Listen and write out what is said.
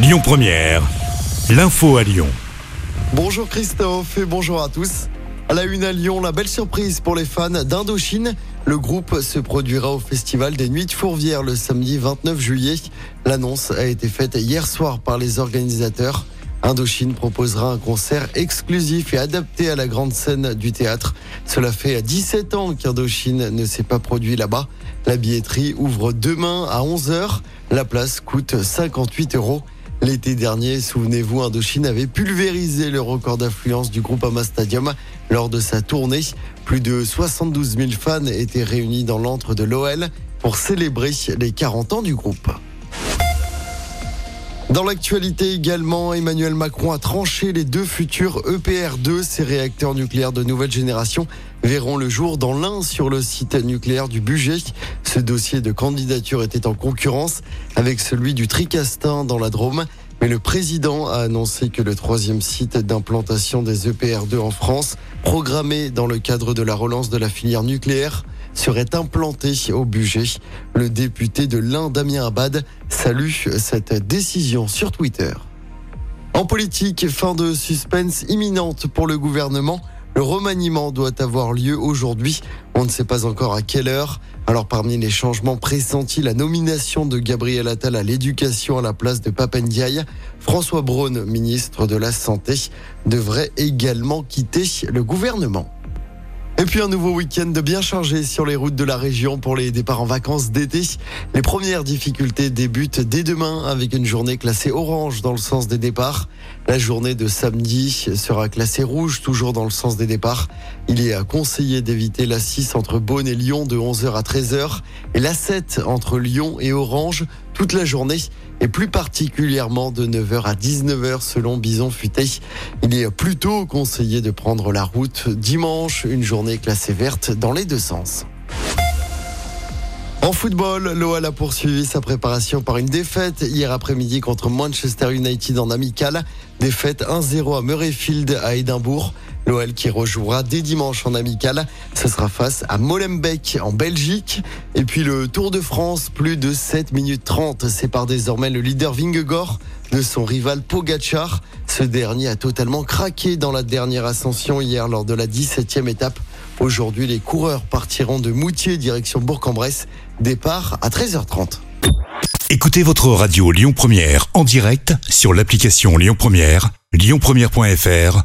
Lyon Première, l'info à Lyon. Bonjour Christophe et bonjour à tous. À la une à Lyon, la belle surprise pour les fans d'Indochine. Le groupe se produira au Festival des Nuits de Fourvière le samedi 29 juillet. L'annonce a été faite hier soir par les organisateurs. Indochine proposera un concert exclusif et adapté à la grande scène du théâtre. Cela fait 17 ans qu'Indochine ne s'est pas produit là-bas. La billetterie ouvre demain à 11h. La place coûte 58 euros. L'été dernier, souvenez-vous, Indochine avait pulvérisé le record d'affluence du groupe Ama Stadium lors de sa tournée. Plus de 72 000 fans étaient réunis dans l'antre de l'OL pour célébrer les 40 ans du groupe. Dans l'actualité également, Emmanuel Macron a tranché les deux futurs EPR2, ces réacteurs nucléaires de nouvelle génération, verront le jour dans l'un sur le site nucléaire du budget. Ce dossier de candidature était en concurrence avec celui du Tricastin dans la Drôme. Mais le président a annoncé que le troisième site d'implantation des EPR2 en France, programmé dans le cadre de la relance de la filière nucléaire, serait implanté au budget. Le député de l'Inde, Damien Abad, salue cette décision sur Twitter. En politique, fin de suspense imminente pour le gouvernement. Le remaniement doit avoir lieu aujourd'hui. On ne sait pas encore à quelle heure. Alors parmi les changements pressentis, la nomination de Gabriel Attal à l'éducation à la place de Papendiaï, François Braun, ministre de la Santé, devrait également quitter le gouvernement. Et puis un nouveau week-end bien chargé sur les routes de la région pour les départs en vacances d'été. Les premières difficultés débutent dès demain avec une journée classée orange dans le sens des départs. La journée de samedi sera classée rouge toujours dans le sens des départs. Il est conseillé d'éviter la 6 entre Beaune et Lyon de 11h à 13h et la 7 entre Lyon et Orange toute la journée et plus particulièrement de 9h à 19h selon Bison Futé. Il est plutôt conseillé de prendre la route dimanche, une journée classée verte dans les deux sens. En football, l'OL a poursuivi sa préparation par une défaite hier après-midi contre Manchester United en amical. Défaite 1-0 à Murrayfield à Édimbourg. L'OL qui rejouera dès dimanche en amical. Ce sera face à Molenbeek en Belgique. Et puis le Tour de France, plus de 7 minutes 30 sépare désormais le leader Vingegaard de son rival Pogachar. Ce dernier a totalement craqué dans la dernière ascension hier lors de la 17e étape. Aujourd'hui, les coureurs partiront de Moutier direction Bourg-en-Bresse. Départ à 13h30. Écoutez votre radio Lyon Première en direct sur l'application Lyon Première, lyonpremière.fr